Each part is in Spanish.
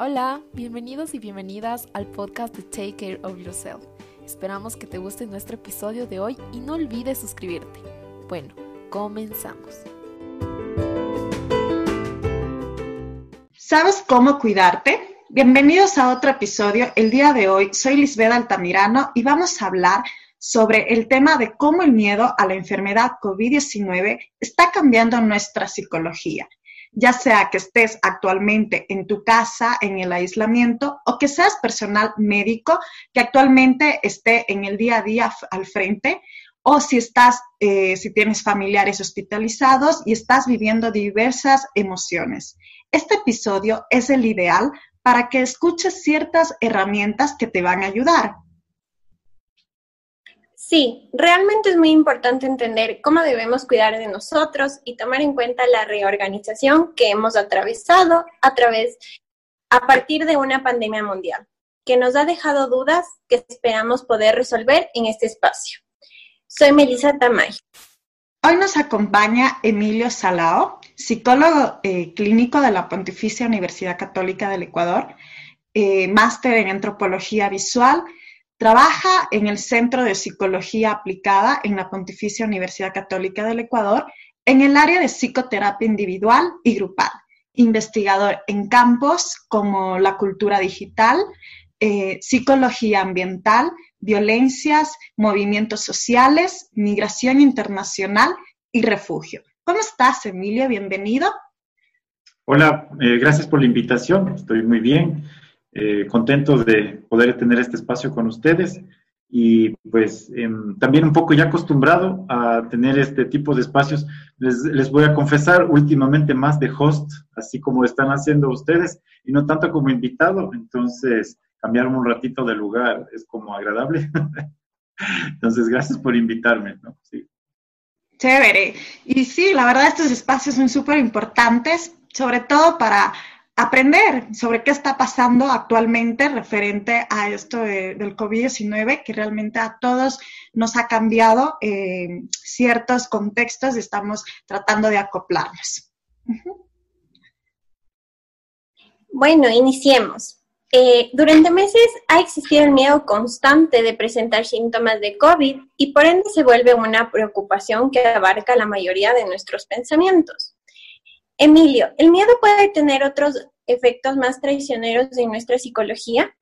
Hola, bienvenidos y bienvenidas al podcast de Take Care of Yourself. Esperamos que te guste nuestro episodio de hoy y no olvides suscribirte. Bueno, comenzamos. ¿Sabes cómo cuidarte? Bienvenidos a otro episodio. El día de hoy soy Lisbeth Altamirano y vamos a hablar sobre el tema de cómo el miedo a la enfermedad COVID-19 está cambiando nuestra psicología ya sea que estés actualmente en tu casa, en el aislamiento, o que seas personal médico que actualmente esté en el día a día al frente, o si estás, eh, si tienes familiares hospitalizados y estás viviendo diversas emociones. Este episodio es el ideal para que escuches ciertas herramientas que te van a ayudar. Sí, realmente es muy importante entender cómo debemos cuidar de nosotros y tomar en cuenta la reorganización que hemos atravesado a través, a partir de una pandemia mundial, que nos ha dejado dudas que esperamos poder resolver en este espacio. Soy Melissa Tamay. Hoy nos acompaña Emilio Salao, psicólogo eh, clínico de la Pontificia Universidad Católica del Ecuador, eh, máster en antropología visual Trabaja en el Centro de Psicología Aplicada en la Pontificia Universidad Católica del Ecuador en el área de psicoterapia individual y grupal. Investigador en campos como la cultura digital, eh, psicología ambiental, violencias, movimientos sociales, migración internacional y refugio. ¿Cómo estás, Emilio? Bienvenido. Hola, eh, gracias por la invitación. Estoy muy bien. Eh, contentos de poder tener este espacio con ustedes y pues em, también un poco ya acostumbrado a tener este tipo de espacios. Les, les, voy a confesar últimamente más de host, así como están haciendo ustedes, y no tanto como invitado, entonces cambiarme un ratito de lugar es como agradable. entonces, gracias por invitarme. ¿no? Sí. Chévere. Y sí, la verdad estos espacios son súper importantes, sobre todo para aprender sobre qué está pasando actualmente referente a esto del COVID-19, que realmente a todos nos ha cambiado eh, ciertos contextos y estamos tratando de acoplarnos. Bueno, iniciemos. Eh, durante meses ha existido el miedo constante de presentar síntomas de COVID y por ende se vuelve una preocupación que abarca la mayoría de nuestros pensamientos. Emilio, ¿el miedo puede tener otros efectos más traicioneros en nuestra psicología?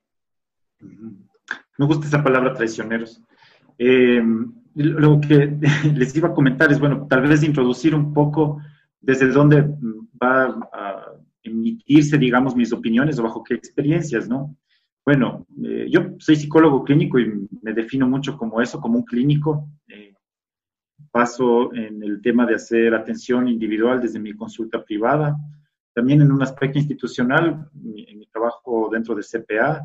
Me gusta esa palabra traicioneros. Eh, lo que les iba a comentar es, bueno, tal vez introducir un poco desde dónde va a emitirse, digamos, mis opiniones o bajo qué experiencias, ¿no? Bueno, eh, yo soy psicólogo clínico y me defino mucho como eso, como un clínico. Eh, paso en el tema de hacer atención individual desde mi consulta privada, también en un aspecto institucional, en mi trabajo dentro de CPA,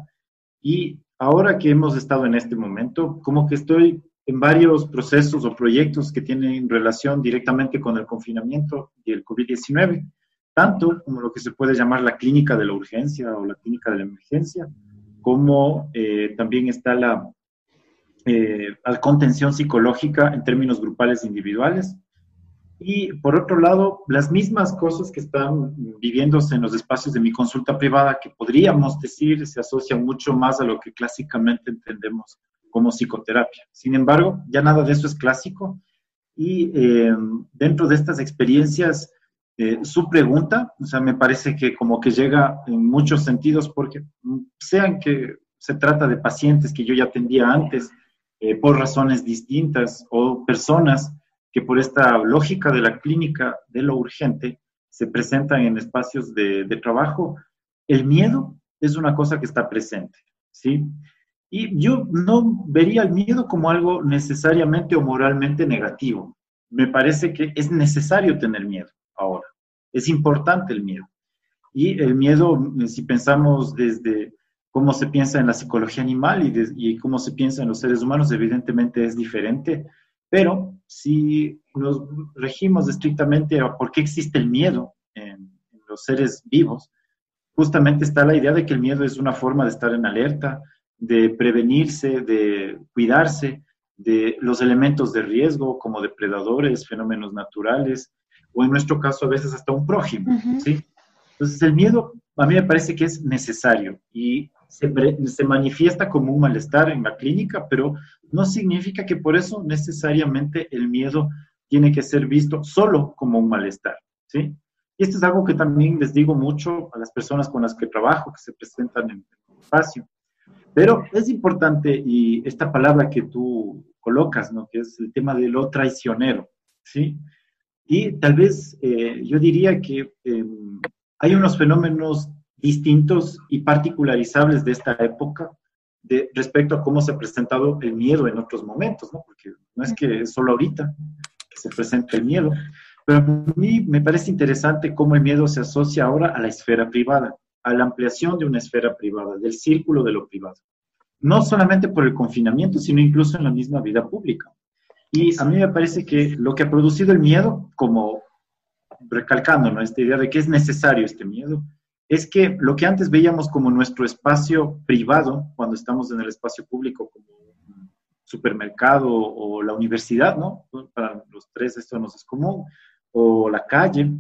y ahora que hemos estado en este momento, como que estoy en varios procesos o proyectos que tienen relación directamente con el confinamiento y el COVID-19, tanto como lo que se puede llamar la clínica de la urgencia o la clínica de la emergencia, como eh, también está la eh, contención psicológica en términos grupales e individuales. Y por otro lado, las mismas cosas que están viviéndose en los espacios de mi consulta privada, que podríamos decir se asocian mucho más a lo que clásicamente entendemos como psicoterapia. Sin embargo, ya nada de eso es clásico. Y eh, dentro de estas experiencias, eh, su pregunta, o sea, me parece que como que llega en muchos sentidos, porque sean que se trata de pacientes que yo ya atendía antes, eh, por razones distintas o personas que por esta lógica de la clínica de lo urgente se presentan en espacios de, de trabajo, el miedo es una cosa que está presente, ¿sí? Y yo no vería el miedo como algo necesariamente o moralmente negativo. Me parece que es necesario tener miedo ahora. Es importante el miedo. Y el miedo, si pensamos desde cómo se piensa en la psicología animal y, cómo se piensa en los seres humanos, evidentemente es diferente, pero si nos regimos estrictamente a por qué existe el miedo en, los seres vivos, justamente está la idea de que el miedo es una forma de estar en alerta, de prevenirse, de cuidarse de los elementos de riesgo como depredadores, fenómenos naturales, o en nuestro caso a veces hasta un prójimo, ¿sí? Entonces el miedo a mí me parece que es necesario y se, manifiesta como un malestar en la clínica, pero no significa que por eso necesariamente el miedo tiene que ser visto solo como un malestar, ¿sí? Y esto es algo que también les digo mucho a las personas con las que trabajo, que se presentan en el espacio. Pero es importante, y esta palabra que tú colocas, ¿no? Que es el tema de lo traicionero, ¿sí? Y tal vez eh, yo diría que em, hay unos fenómenos distintos y particularizables de esta época de, respecto a cómo se ha presentado el miedo en otros momentos, ¿no? Porque no es que solo ahorita se presenta el miedo, pero a mí me parece interesante cómo el miedo se asocia ahora a la esfera privada, a la ampliación de una esfera privada, del círculo de lo privado. No solamente por el confinamiento, sino incluso en la misma vida pública. Y a mí me parece que lo que ha producido el miedo, como recalcando esta idea de que es necesario este miedo, es que lo que antes veíamos como nuestro espacio privado, cuando estamos en el espacio público, como supermercado o la universidad, ¿no? Para los tres esto nos es común, o la calle,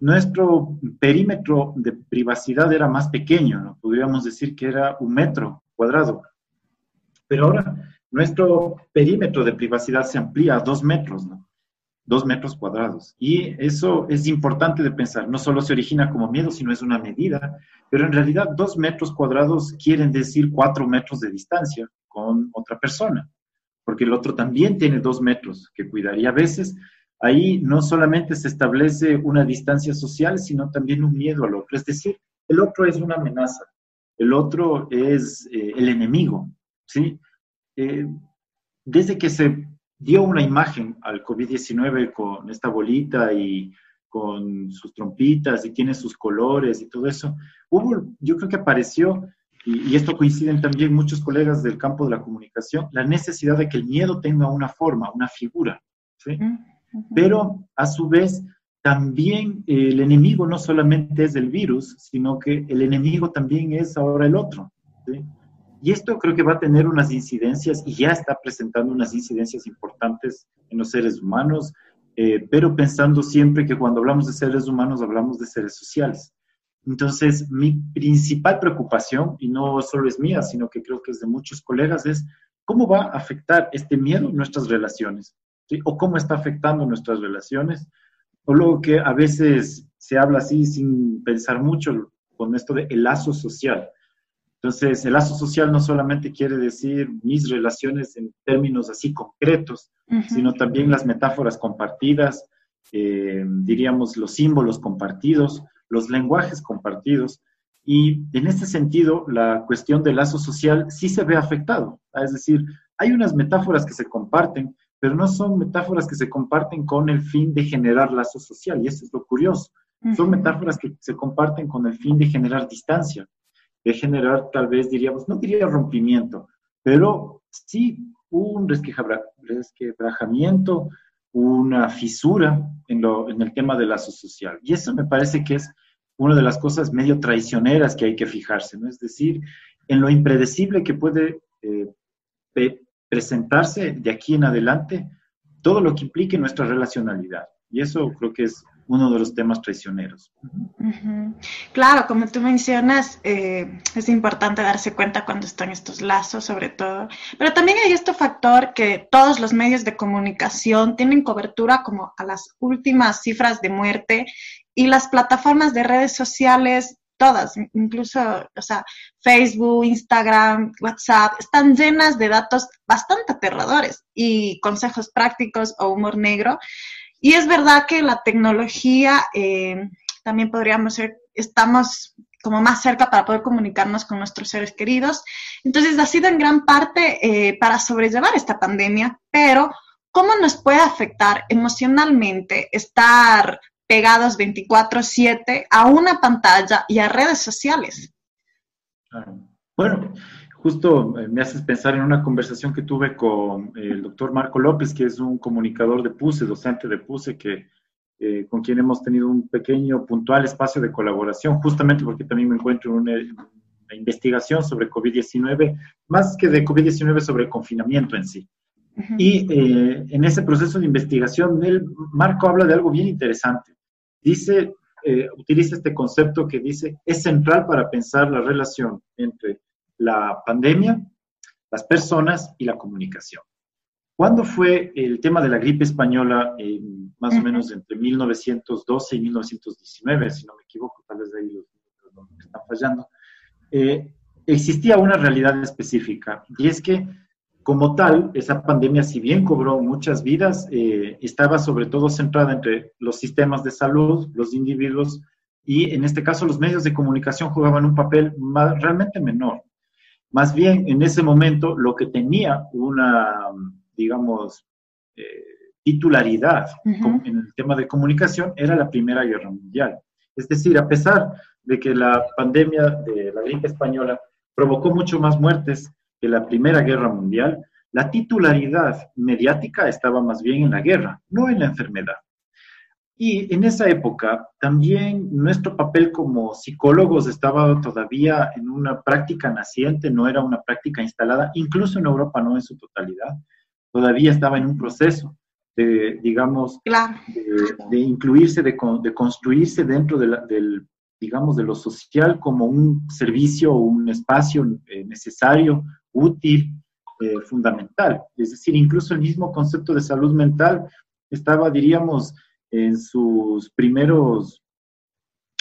nuestro perímetro de privacidad era más pequeño, ¿no? Podríamos decir que era un metro cuadrado. Pero ahora nuestro perímetro de privacidad se amplía a dos metros, ¿no? Dos metros cuadrados. Y eso es importante de pensar. No solo se origina como miedo, sino es una medida. Pero en realidad dos metros cuadrados quieren decir cuatro metros de distancia con otra persona. Porque el otro también tiene dos metros que cuidaría a veces ahí no solamente se establece una distancia social, sino también un miedo al otro. Es decir, el otro es una amenaza, el otro es eh, el enemigo, ¿sí? Eh, desde que se dio una imagen al COVID-19 con esta bolita y con sus trompitas y tiene sus colores y todo eso, hubo, yo creo que apareció, y, esto coinciden también muchos colegas del campo de la comunicación, la necesidad de que el miedo tenga una forma, una figura, ¿sí? Pero a su vez, también el enemigo no solamente es el virus, sino que el enemigo también es ahora el otro. Y esto creo que va a tener unas incidencias y ya está presentando unas incidencias importantes en los seres humanos, eh, pero pensando siempre que cuando hablamos de seres humanos hablamos de seres sociales. Entonces, mi principal preocupación, y no solo es mía, sino que creo que es de muchos colegas, es cómo va a afectar este miedo nuestras relaciones o cómo está afectando nuestras relaciones, o luego que a veces se habla así sin pensar mucho con esto de el lazo social. Entonces, el lazo social no solamente quiere decir mis relaciones en términos así concretos, sino también las metáforas compartidas, eh, diríamos los símbolos compartidos, los lenguajes compartidos. Y en este sentido, la cuestión del lazo social sí se ve afectado. Es decir, hay unas metáforas que se comparten, pero no son metáforas que se comparten con el fin de generar lazo social, y eso es lo curioso. Son metáforas que se comparten con el fin de generar distancia, de generar tal vez diríamos, no diría rompimiento, pero sí un resquebrajamiento, una fisura en, lo, en el tema del lazo social. Y eso me parece que es una de las cosas medio traicioneras que hay que fijarse, ¿no? Es decir, en lo impredecible que puede eh, presentarse de aquí en adelante todo lo que implique nuestra relacionalidad. Y eso creo que es uno de los temas traicioneros. Claro, como tú mencionas, eh, es importante darse cuenta cuando están estos lazos, sobre todo. Pero también hay este factor que todos los medios de comunicación tienen cobertura como a las últimas cifras de muerte y las plataformas de redes sociales todas, incluso, o sea, Facebook, Instagram, WhatsApp, están llenas de datos bastante aterradores y consejos prácticos o humor negro. Y es verdad que la tecnología eh, también podríamos ser, estamos como más cerca para poder comunicarnos con nuestros seres queridos. Entonces, ha sido en gran parte eh, para sobrellevar esta pandemia, pero ¿cómo nos puede afectar emocionalmente estar pegados 24/7 a una pantalla y a redes sociales. Bueno, justo eh, me haces pensar en una conversación que tuve con el doctor Marco López, que es un comunicador de PUSE, docente de PUSE, que, eh, con quien hemos tenido un pequeño, puntual espacio de colaboración, justamente porque también me encuentro en una, investigación sobre COVID-19, más que de COVID-19 sobre el confinamiento en sí. Y eh, en ese proceso de investigación, el Marco habla de algo bien interesante. Dice, eh, utiliza este concepto que dice, es central para pensar la relación entre la pandemia, las personas y la comunicación. ¿Cuándo fue el tema de la gripe española, más o menos entre 1912 y 1919, si no me equivoco, tal vez de ahí los números están fallando? Eh, existía una realidad específica y es que como tal, esa pandemia, si bien cobró muchas vidas, eh, estaba sobre todo centrada entre los sistemas de salud, los individuos y en este caso los medios de comunicación jugaban un papel realmente menor. Más bien, en ese momento, lo que tenía una, digamos, eh, titularidad en el tema de comunicación era la Primera Guerra Mundial. Es decir, a pesar de que la pandemia de la gripe española provocó mucho más muertes que la Primera Guerra Mundial, la titularidad mediática estaba más bien en la guerra, no en la enfermedad. Y en esa época también nuestro papel como psicólogos estaba todavía en una práctica naciente, no era una práctica instalada, incluso en Europa no en su totalidad, todavía estaba en un proceso de, digamos, de, incluirse, de, construirse dentro de del, digamos, de lo social como un servicio o un espacio eh, necesario útil, eh, fundamental. Es decir, incluso el mismo concepto de salud mental estaba, diríamos, en sus primeros,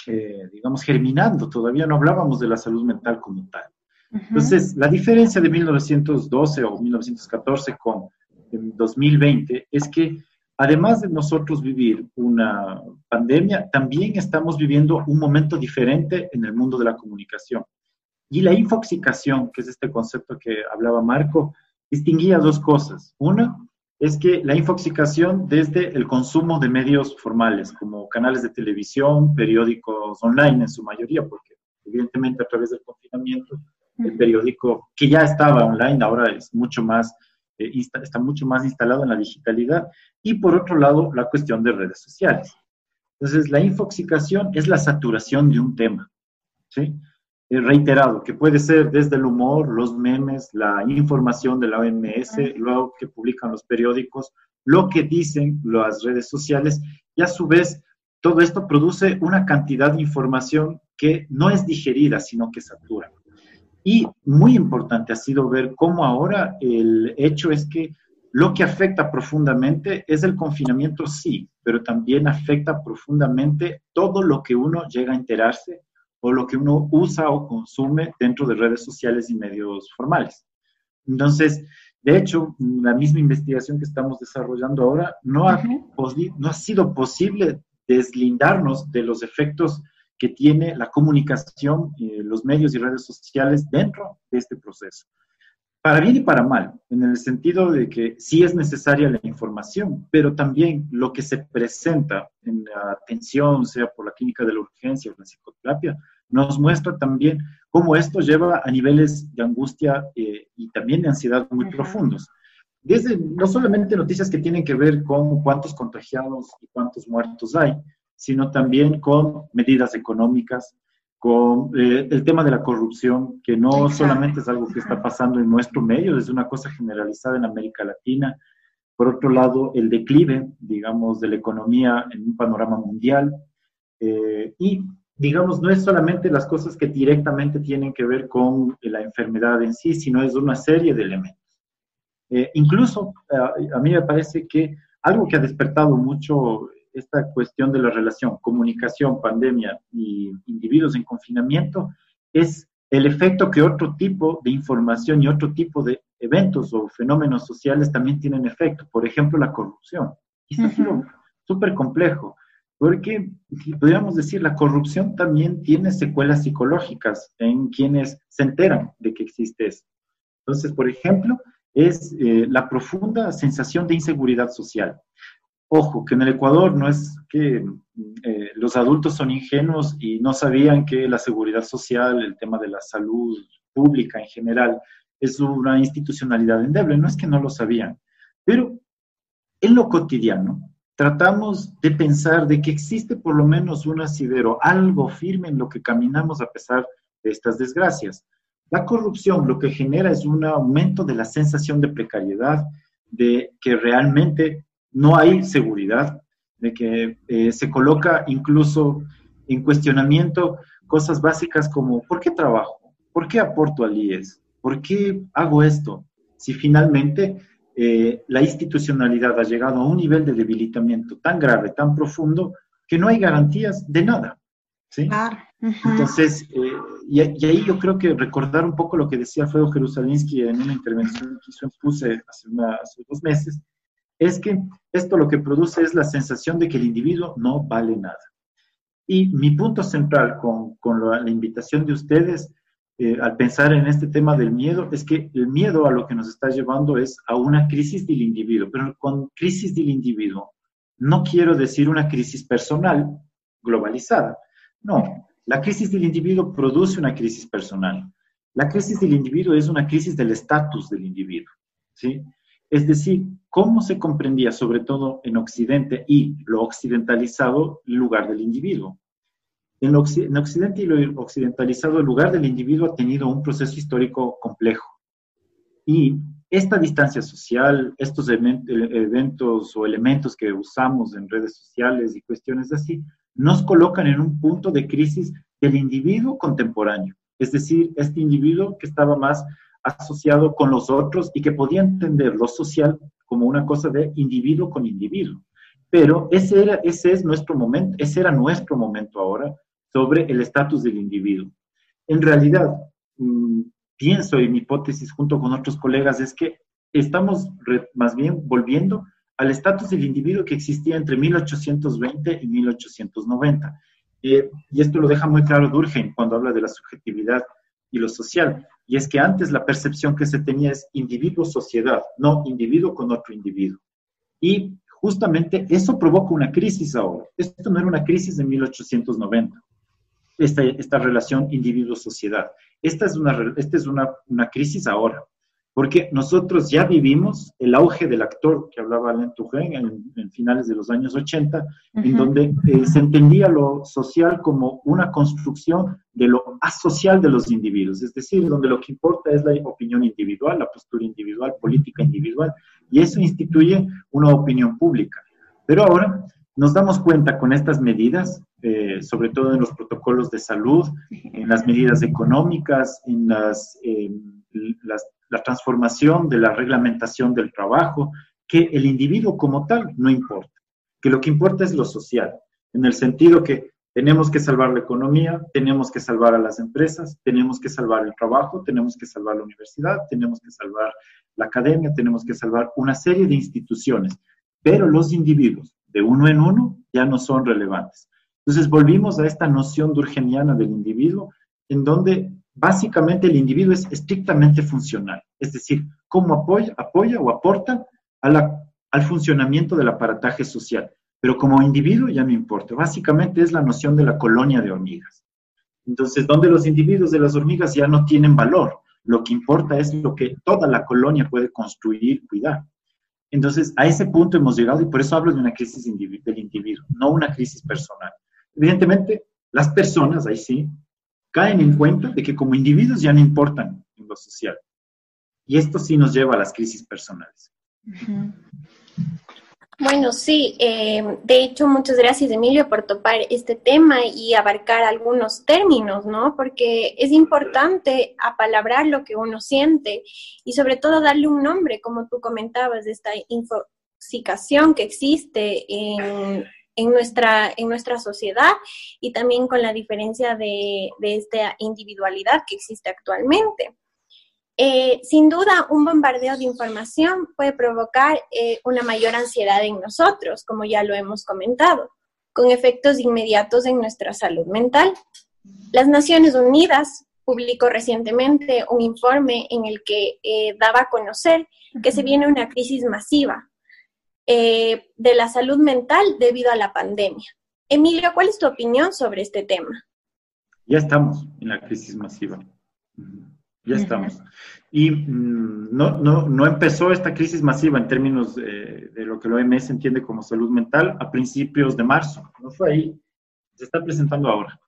eh, digamos, germinando. Todavía no hablábamos de la salud mental como tal. Entonces, la diferencia de 1912 o 1914 con 2020 es que además de nosotros vivir una pandemia, también estamos viviendo un momento diferente en el mundo de la comunicación. Y la infoxicación, que es este concepto que hablaba Marco, distinguía dos cosas. Una es que la infoxicación desde el consumo de medios formales, como canales de televisión, periódicos online en su mayoría, porque evidentemente a través del confinamiento, el periódico que ya estaba online ahora es mucho más, eh, está mucho más instalado en la digitalidad. Y por otro lado, la cuestión de redes sociales. Entonces, la infoxicación es la saturación de un tema. ¿sí? Eh, reiterado, que puede ser desde el humor, los memes, la información de la OMS, lo que publican los periódicos, lo que dicen las redes sociales, y a su vez todo esto produce una cantidad de información que no es digerida, sino que satura. Y muy importante ha sido ver cómo ahora el hecho es que lo que afecta profundamente es el confinamiento, sí, pero también afecta profundamente todo lo que uno llega a enterarse o lo que uno usa o consume dentro de redes sociales y medios formales. Entonces, de hecho, la misma investigación que estamos desarrollando ahora no ha, no ha sido posible deslindarnos de los efectos que tiene la comunicación, eh, los medios y redes sociales dentro de este proceso. Para bien y para mal, en el sentido de que sí es necesaria la información, pero también lo que se presenta en la atención, sea por la clínica de la urgencia o la psicoterapia, nos muestra también cómo esto lleva a niveles de angustia eh, y también de ansiedad muy profundos. Desde no solamente noticias que tienen que ver con cuántos contagiados y cuántos muertos hay, sino también con medidas económicas, con eh, el tema de la corrupción, que no solamente es algo que está pasando en nuestro medio, es una cosa generalizada en América Latina. Por otro lado, el declive, digamos, de la economía en un panorama mundial. Eh, y digamos, no es solamente las cosas que directamente tienen que ver con la enfermedad en sí, sino es una serie de elementos. Eh, incluso eh, a mí me parece que algo que ha despertado mucho esta cuestión de la relación comunicación, pandemia y individuos en confinamiento es el efecto que otro tipo de información y otro tipo de eventos o fenómenos sociales también tienen efecto. Por ejemplo, la corrupción. Y esto es súper complejo. Porque, podríamos decir, la corrupción también tiene secuelas psicológicas en quienes se enteran de que existe eso. Entonces, por ejemplo, es eh, la profunda sensación de inseguridad social. Ojo, que en el Ecuador no es que eh, los adultos son ingenuos y no sabían que la seguridad social, el tema de la salud pública en general, es una institucionalidad endeble. No es que no lo sabían, pero en lo cotidiano, tratamos de pensar de que existe por lo menos un asidero, algo firme en lo que caminamos a pesar de estas desgracias. La corrupción lo que genera es un aumento de la sensación de precariedad, de que realmente no hay seguridad, de que eh, se coloca incluso en cuestionamiento cosas básicas como ¿por qué trabajo? ¿Por qué aporto al IES? ¿Por qué hago esto? Si finalmente eh, la institucionalidad ha llegado a un nivel de debilitamiento tan grave, tan profundo, que no hay garantías de nada. ¿sí? Entonces, eh, y, ahí yo creo que recordar un poco lo que decía Alfredo Jerusalinsky en una intervención que hizo en PUSE hace, hace dos meses, es que esto lo que produce es la sensación de que el individuo no vale nada. Y mi punto central con, con la, invitación de ustedes eh, al pensar en este tema del miedo es que el miedo a lo que nos está llevando es a una crisis del individuo, pero con crisis del individuo no quiero decir una crisis personal globalizada, no, la crisis del individuo produce una crisis personal. La crisis del individuo es una crisis del estatus del individuo, ¿sí? Es decir, cómo se comprendía, sobre todo en Occidente y lo occidentalizado, el lugar del individuo. En, Occidente y lo occidentalizado, el lugar del individuo ha tenido un proceso histórico complejo. Y esta distancia social, estos eventos o elementos que usamos en redes sociales y cuestiones así, nos colocan en un punto de crisis del individuo contemporáneo, es decir, este individuo que estaba más asociado con los otros y que podía entender lo social como una cosa de individuo con individuo. Pero ese, era, ese es nuestro momento, ese era nuestro momento ahora sobre el estatus del individuo. En realidad, mm, pienso y mi hipótesis junto con otros colegas es que estamos más bien volviendo al estatus del individuo que existía entre 1820 y 1890. Eh, y esto lo deja muy claro Durkheim cuando habla de la subjetividad y lo social. Y es que antes la percepción que se tenía es individuo-sociedad, no individuo con otro individuo. Y justamente eso provoca una crisis ahora. Esto no era una crisis de 1890, esta, esta relación individuo-sociedad. Esta es, una, esta es una, una crisis ahora porque nosotros ya vivimos el auge del actor que hablaba Alain Touraine en, finales de los años 80, en donde eh, se entendía lo social como una construcción de lo asocial de los individuos, es decir, donde lo que importa es la opinión individual, la postura individual, política individual, y eso instituye una opinión pública. Pero ahora nos damos cuenta con estas medidas, eh, sobre todo en los protocolos de salud, en las medidas económicas, en las, las la transformación de la reglamentación del trabajo, que el individuo como tal no importa, que lo que importa es lo social, en el sentido que tenemos que salvar la economía, tenemos que salvar a las empresas, tenemos que salvar el trabajo, tenemos que salvar la universidad, tenemos que salvar la academia, tenemos que salvar una serie de instituciones, pero los individuos de uno en uno ya no son relevantes. Entonces volvimos a esta noción durgeniana del individuo, en donde básicamente el individuo es estrictamente funcional, es decir, cómo apoya, apoya o aporta al funcionamiento del aparataje social. Pero como individuo ya no importa, básicamente es la noción de la colonia de hormigas. Entonces, donde los individuos de las hormigas ya no tienen valor, lo que importa es lo que toda la colonia puede construir, cuidar. Entonces, a ese punto hemos llegado y por eso hablo de una crisis del individuo, no una crisis personal. Evidentemente, las personas, ahí sí, caen en cuenta de que como individuos ya no importan en lo social. Y esto sí nos lleva a las crisis personales. Bueno, sí, eh, de hecho, muchas gracias, Emilio, por topar este tema y abarcar algunos términos, ¿no? Porque es importante apalabrar lo que uno siente y sobre todo darle un nombre, como tú comentabas, de esta infoxicación que existe en en nuestra, en nuestra sociedad y también con la diferencia de, esta individualidad que existe actualmente. Eh, sin duda, un bombardeo de información puede provocar eh, una mayor ansiedad en nosotros, como ya lo hemos comentado, con efectos inmediatos en nuestra salud mental. Las Naciones Unidas publicó recientemente un informe en el que eh, daba a conocer que se viene una crisis masiva eh, de la salud mental debido a la pandemia. Emilio, ¿cuál es tu opinión sobre este tema? Ya estamos en la crisis masiva. Ya estamos. Y mm, no, no, no, empezó esta crisis masiva en términos de, lo que la OMS entiende como salud mental a principios de marzo. No fue ahí. Se está presentando ahora.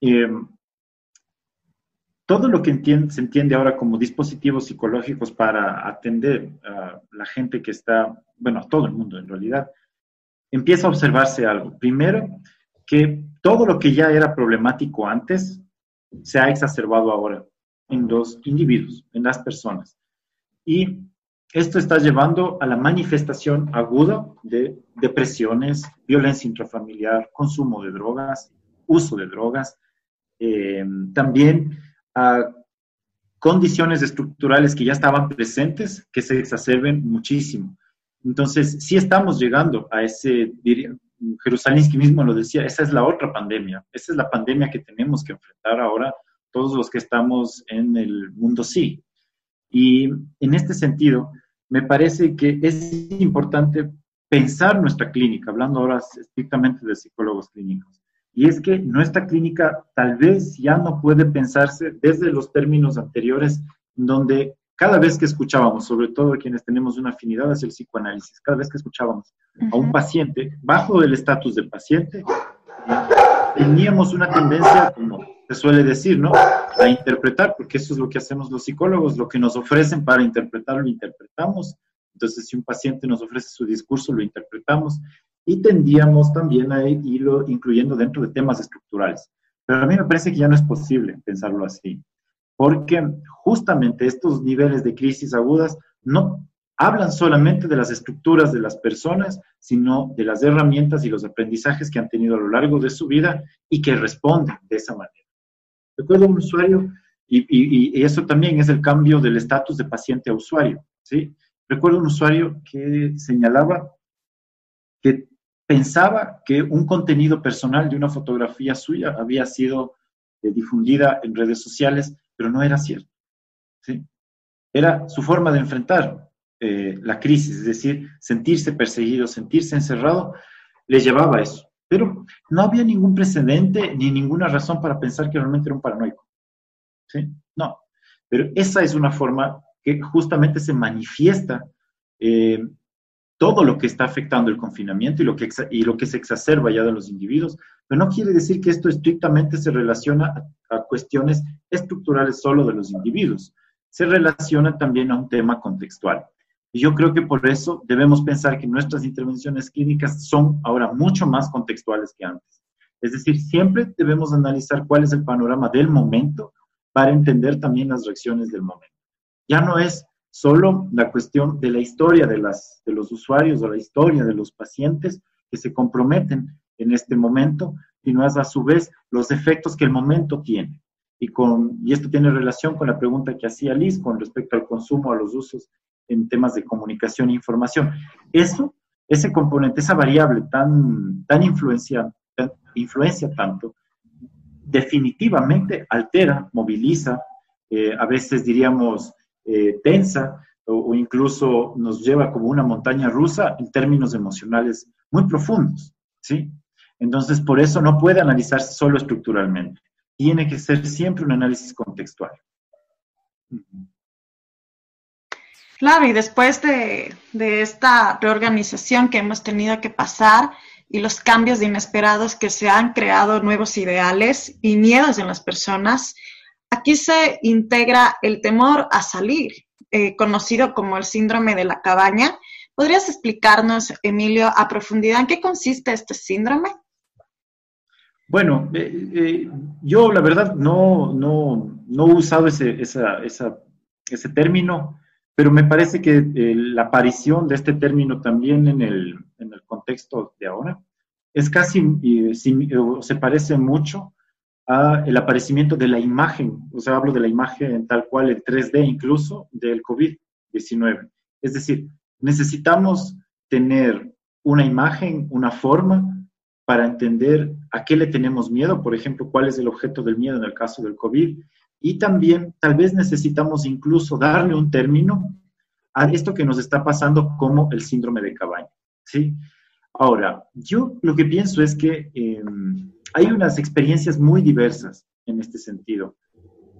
Em, todo lo que se entiende ahora como dispositivos psicológicos para atender a la gente que está, bueno, a todo el mundo en realidad, empieza a observarse algo. Primero, que todo lo que ya era problemático antes se ha exacerbado ahora en los individuos, en las personas. Y esto está llevando a la manifestación aguda de depresiones, violencia intrafamiliar, consumo de drogas, uso de drogas, eh, también a condiciones estructurales que ya estaban presentes que se exacerben muchísimo. Entonces, sí estamos llegando a ese, diría, Jerusalensky mismo lo decía, esa es la otra pandemia, esa es la pandemia que tenemos que enfrentar ahora todos los que estamos en el mundo sí. Y en este sentido, me parece que es importante pensar nuestra clínica, hablando ahora estrictamente de psicólogos clínicos. Y es que nuestra clínica tal vez ya no puede pensarse desde los términos anteriores, donde cada vez que escuchábamos, sobre todo quienes tenemos una afinidad hacia el psicoanálisis, cada vez que escuchábamos a un paciente, bajo el estatus del paciente, teníamos una tendencia, como se suele decir, ¿no? A interpretar, porque eso es lo que hacemos los psicólogos, lo que nos ofrecen para interpretar lo interpretamos. Entonces, si un paciente nos ofrece su discurso, lo interpretamos y tendíamos también a irlo incluyendo dentro de temas estructurales. Pero a mí me parece que ya no es posible pensarlo así, porque justamente estos niveles de crisis agudas no hablan solamente de las estructuras de las personas, sino de las herramientas y los aprendizajes que han tenido a lo largo de su vida y que responden de esa manera. Recuerdo un usuario, y, eso también es el cambio del estatus de paciente a usuario, ¿sí? Recuerdo un usuario que señalaba que pensaba que un contenido personal de una fotografía suya había sido eh, difundida en redes sociales, pero no era cierto, ¿sí? Era su forma de enfrentar eh, la crisis, es decir, sentirse perseguido, sentirse encerrado, le llevaba a eso. Pero no había ningún precedente ni ninguna razón para pensar que realmente era un paranoico. No. Pero esa es una forma que justamente se manifiesta eh, todo lo que está afectando el confinamiento y lo, que, y lo que se exacerba ya de los individuos, pero no quiere decir que esto estrictamente se relaciona a, a cuestiones estructurales solo de los individuos, se relaciona también a un tema contextual. Y yo creo que por eso debemos pensar que nuestras intervenciones clínicas son ahora mucho más contextuales que antes. Es decir, siempre debemos analizar cuál es el panorama del momento para entender también las reacciones del momento. Ya no es solo la cuestión de la historia de, las, de los usuarios o la historia de los pacientes que se comprometen en este momento, sino es a su vez los efectos que el momento tiene. Y, con, y esto tiene relación con la pregunta que hacía Liz con respecto al consumo, a los usos en temas de comunicación e información. Eso, ese componente, esa variable tan, tan influencia, influencia tanto, definitivamente altera, moviliza, eh, a veces diríamos eh, tensa o, o, incluso nos lleva como una montaña rusa en términos emocionales muy profundos, ¿sí? Entonces, por eso no puede analizarse solo estructuralmente. Tiene que ser siempre un análisis contextual. Claro, y después de, esta reorganización que hemos tenido que pasar y los cambios inesperados que se han creado nuevos ideales y miedos en las personas, aquí se integra el temor a salir, eh, conocido como el síndrome de la cabaña. ¿Podrías explicarnos, Emilio, a profundidad en qué consiste este síndrome? Bueno, eh, eh, yo la verdad no, no, no he usado ese, esa, esa, ese término pero me parece que eh, la aparición de este término también en el, en el contexto de ahora es casi, eh, se parece mucho a el aparecimiento de la imagen, o sea, hablo de la imagen tal cual, el 3D incluso, del COVID-19. Es decir, necesitamos tener una imagen, una forma para entender a qué le tenemos miedo, por ejemplo, cuál es el objeto del miedo en el caso del COVID, y también tal vez necesitamos incluso darle un término a esto que nos está pasando como el síndrome de cabaña. ¿sí? Ahora, yo lo que pienso es que em, hay unas experiencias muy diversas en este sentido.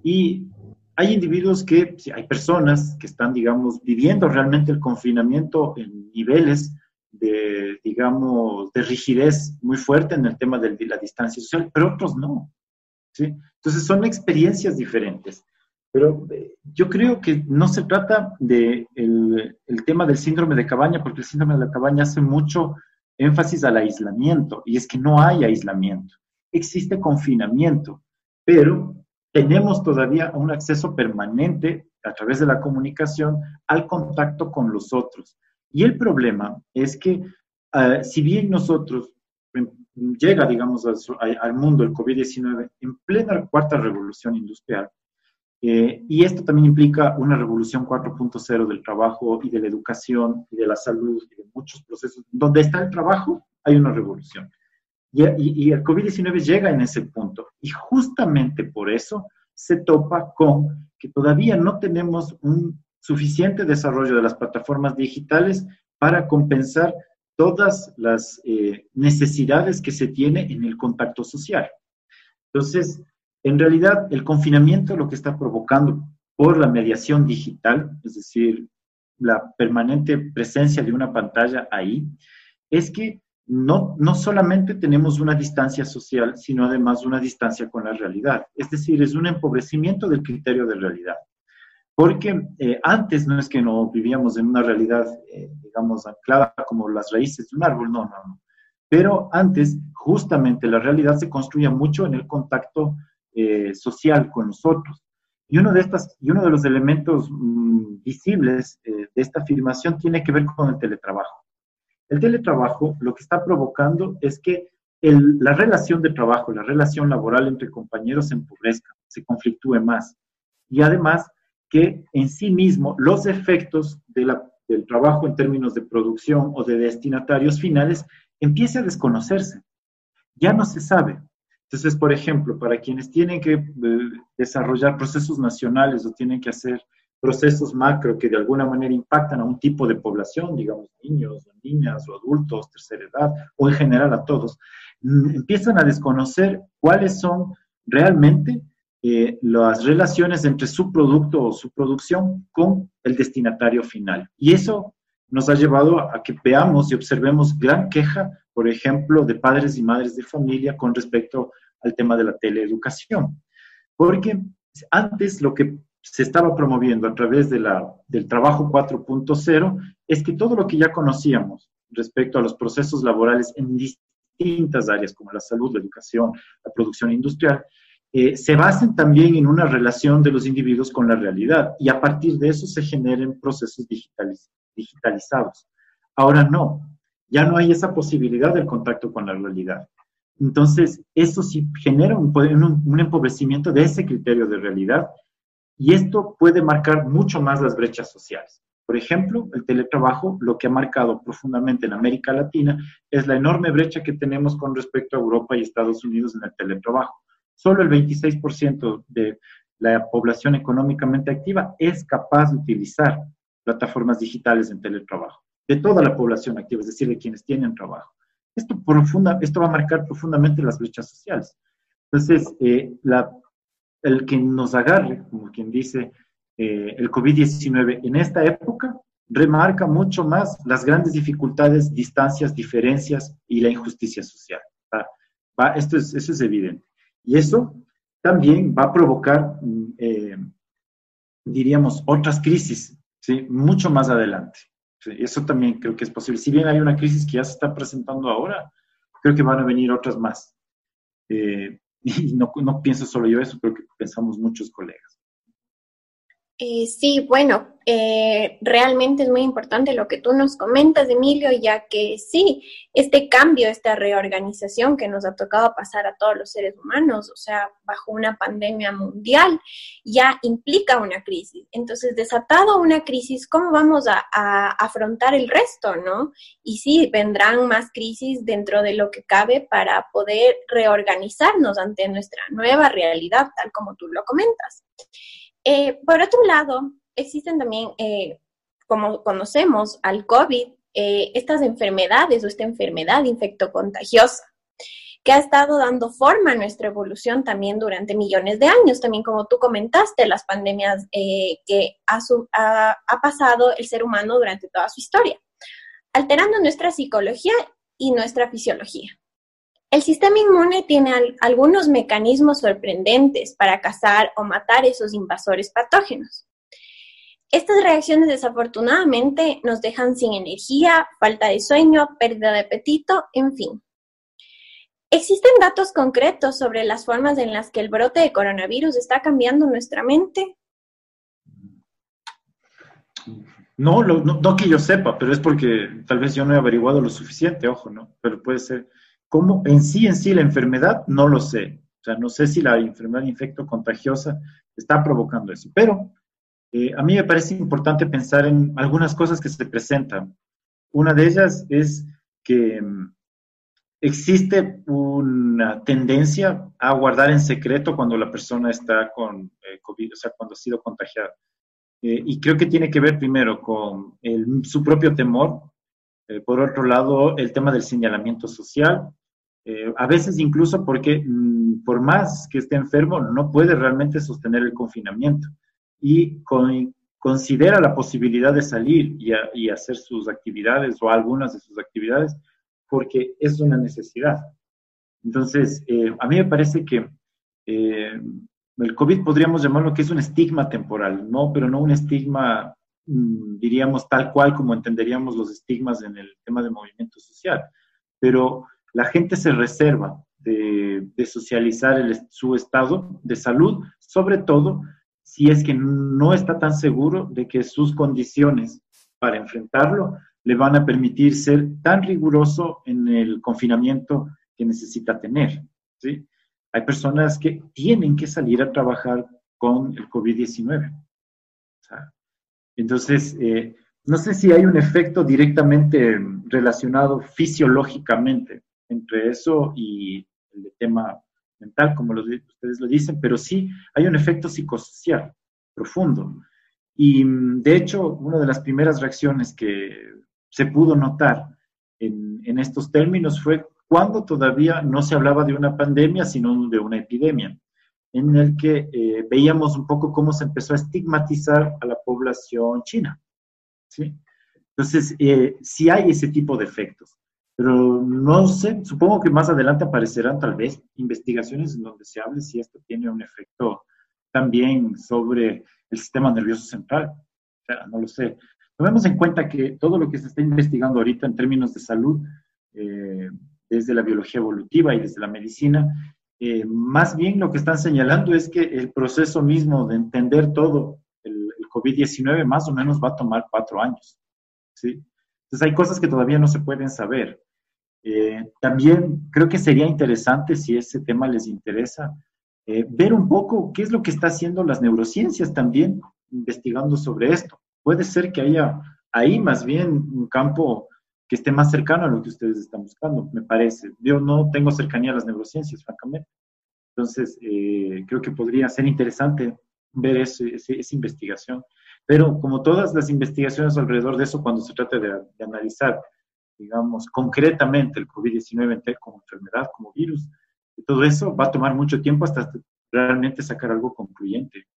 Y hay individuos que, hay personas que están, digamos, viviendo realmente el confinamiento en niveles de, digamos, de rigidez muy fuerte en el tema de la distancia social, pero otros no. ¿sí? Entonces son experiencias diferentes. Pero eh, yo creo que no se trata de el, tema del síndrome de cabaña, porque el síndrome de la cabaña hace mucho énfasis al aislamiento, y es que no hay aislamiento, existe confinamiento, pero tenemos todavía un acceso permanente a través de la comunicación al contacto con los otros. Y el problema es que eh, si bien nosotros em, llega, digamos, al, mundo el COVID-19 en plena cuarta revolución industrial, eh, y esto también implica una revolución 4.0 del trabajo y de la educación y de la salud y de muchos procesos. Donde está el trabajo, hay una revolución. Y, y el COVID-19 llega en ese punto. Y justamente por eso se topa con que todavía no tenemos un suficiente desarrollo de las plataformas digitales para compensar todas las eh, necesidades que se tiene en el contacto social. Entonces, en realidad, el confinamiento lo que está provocando por la mediación digital, es decir, la permanente presencia de una pantalla ahí, es que no, no solamente tenemos una distancia social, sino además una distancia con la realidad. Es decir, es un empobrecimiento del criterio de realidad. Porque eh, antes no es que no vivíamos en una realidad, eh, digamos, anclada como las raíces de un árbol, no, no, no. Pero antes, justamente, la realidad se construía mucho en el contacto eh, social con nosotros. Y uno de, estas, y uno de los elementos mm, visibles de esta afirmación tiene que ver con el teletrabajo. El teletrabajo lo que está provocando es que la relación de trabajo, la relación laboral entre compañeros se empobrezca, se conflictúe más. Y además, que en sí mismo los efectos del trabajo en términos de producción o de destinatarios finales empiece a desconocerse. Ya no se sabe. Entonces, por ejemplo, para quienes tienen que eh, desarrollar procesos nacionales o tienen que hacer procesos macro que de alguna manera impactan a un tipo de población, digamos niños niñas o adultos, tercera edad o en general a todos, mm, empiezan a desconocer cuáles son realmente eh, las relaciones entre su producto o su producción con el destinatario final. Y eso nos ha llevado a que veamos y observemos gran queja, por ejemplo, de padres y madres de familia con respecto al tema de la teleeducación. Porque antes lo que se estaba promoviendo a través de la, del trabajo 4.0 es que todo lo que ya conocíamos respecto a los procesos laborales en distintas áreas como la salud, la educación, la producción industrial, eh, se basen también en una relación de los individuos con la realidad y a partir de eso se generen procesos digitalizados. Ahora no, ya no hay esa posibilidad del contacto con la realidad. Entonces, eso sí genera un, un empobrecimiento de ese criterio de realidad y esto puede marcar mucho más las brechas sociales. Por ejemplo, el teletrabajo lo que ha marcado profundamente en América Latina es la enorme brecha que tenemos con respecto a Europa y Estados Unidos en el teletrabajo Solo el 26% de la población económicamente activa es capaz de utilizar plataformas digitales en teletrabajo, de toda la población activa, es decir, de quienes tienen trabajo. Esto, profunda, esto va a marcar profundamente las brechas sociales. Entonces, eh, el que nos agarre, como quien dice, eh, el COVID-19 en esta época, remarca mucho más las grandes dificultades, distancias, diferencias y la injusticia social. esto es, eso es evidente. Y eso también va a provocar, mm, eh, diríamos, otras crisis, mucho más adelante. Eso también creo que es posible. Si bien hay una crisis que ya se está presentando ahora, creo que van a venir otras más. Eh, y no, no pienso solo yo eso, creo que pensamos muchos colegas. Eh, sí, bueno, eh, realmente es muy importante lo que tú nos comentas, Emilio, ya que sí, este cambio, esta reorganización que nos ha tocado pasar a todos los seres humanos, o sea, bajo una pandemia mundial, ya implica una crisis. Entonces, desatado una crisis, ¿cómo vamos a, a afrontar el resto, no? Y sí, vendrán más crisis dentro de lo que cabe para poder reorganizarnos ante nuestra nueva realidad, tal como tú lo comentas. Eh, por otro lado, existen también, eh, como conocemos al COVID, eh, estas enfermedades o esta enfermedad infectocontagiosa que ha estado dando forma a nuestra evolución también durante millones de años, también como tú comentaste, las pandemias que ha, ha pasado el ser humano durante toda su historia, alterando nuestra psicología y nuestra fisiología. El sistema inmune tiene algunos mecanismos sorprendentes para cazar o matar esos invasores patógenos. Estas reacciones desafortunadamente nos dejan sin energía, falta de sueño, pérdida de apetito, en fin. ¿Existen datos concretos sobre las formas en las que el brote de coronavirus está cambiando nuestra mente? No, no, que yo sepa, pero es porque tal vez yo no he averiguado lo suficiente, ojo, ¿no? Pero puede ser. ¿Cómo en sí, en sí, la enfermedad? No lo sé. O sea, no sé si la enfermedad infecto contagiosa está provocando eso. Pero eh, a mí me parece importante pensar en algunas cosas que se presentan. Una de ellas es que mm, existe una tendencia a guardar en secreto cuando la persona está con eh, COVID, o sea, cuando ha sido contagiada. Eh, y creo que tiene que ver primero con su propio temor, por otro lado, el tema del señalamiento social, a veces incluso porque mm, por más que esté enfermo, no puede realmente sostener el confinamiento y considera la posibilidad de salir y, hacer sus actividades o algunas de sus actividades porque es una necesidad. Entonces, eh, a mí me parece que eh, el COVID podríamos llamarlo que es un estigma temporal, ¿no? Pero no un estigma, mm, diríamos, tal cual como entenderíamos los estigmas en el tema de movimiento social. Pero la gente se reserva de, socializar su estado de salud, sobre todo si es que no está tan seguro de que sus condiciones para enfrentarlo le van a permitir ser tan riguroso en el confinamiento que necesita tener. Hay personas que tienen que salir a trabajar con el COVID-19. entonces, eh, no sé si hay un efecto directamente relacionado fisiológicamente entre eso y el tema mental, como ustedes lo dicen, pero sí hay un efecto psicosocial profundo. Y mm, de hecho, una de las primeras reacciones que se pudo notar en, estos términos fue cuando todavía no se hablaba de una pandemia, sino de una epidemia, en el que eh, veíamos un poco cómo se empezó a estigmatizar a la población china. ¿sí? Entonces, eh, sí hay ese tipo de efectos. Pero no sé, supongo que más adelante aparecerán tal vez investigaciones en donde se hable si esto tiene un efecto también sobre el sistema nervioso central. O sea, no lo sé. Tomemos en cuenta que todo lo que se está investigando ahorita en términos de salud, eh, desde la biología evolutiva y desde la medicina, eh, más bien lo que están señalando es que el proceso mismo de entender todo el, el COVID-19 más o menos va a tomar cuatro años. ¿sí? Entonces hay cosas que todavía no se pueden saber. Eh, también creo que sería interesante, si ese tema les interesa, eh, ver un poco qué es lo que está haciendo las neurociencias también investigando sobre esto. Puede ser que haya ahí más bien un campo que esté más cercano a lo que ustedes están buscando, me parece. Yo no tengo cercanía a las neurociencias, francamente. Entonces, eh, creo que podría ser interesante ver esa investigación. Pero como todas las investigaciones alrededor de eso, cuando se trata de, de analizar digamos, concretamente el COVID-19 como enfermedad, como virus, y todo eso va a tomar mucho tiempo hasta realmente sacar algo concluyente.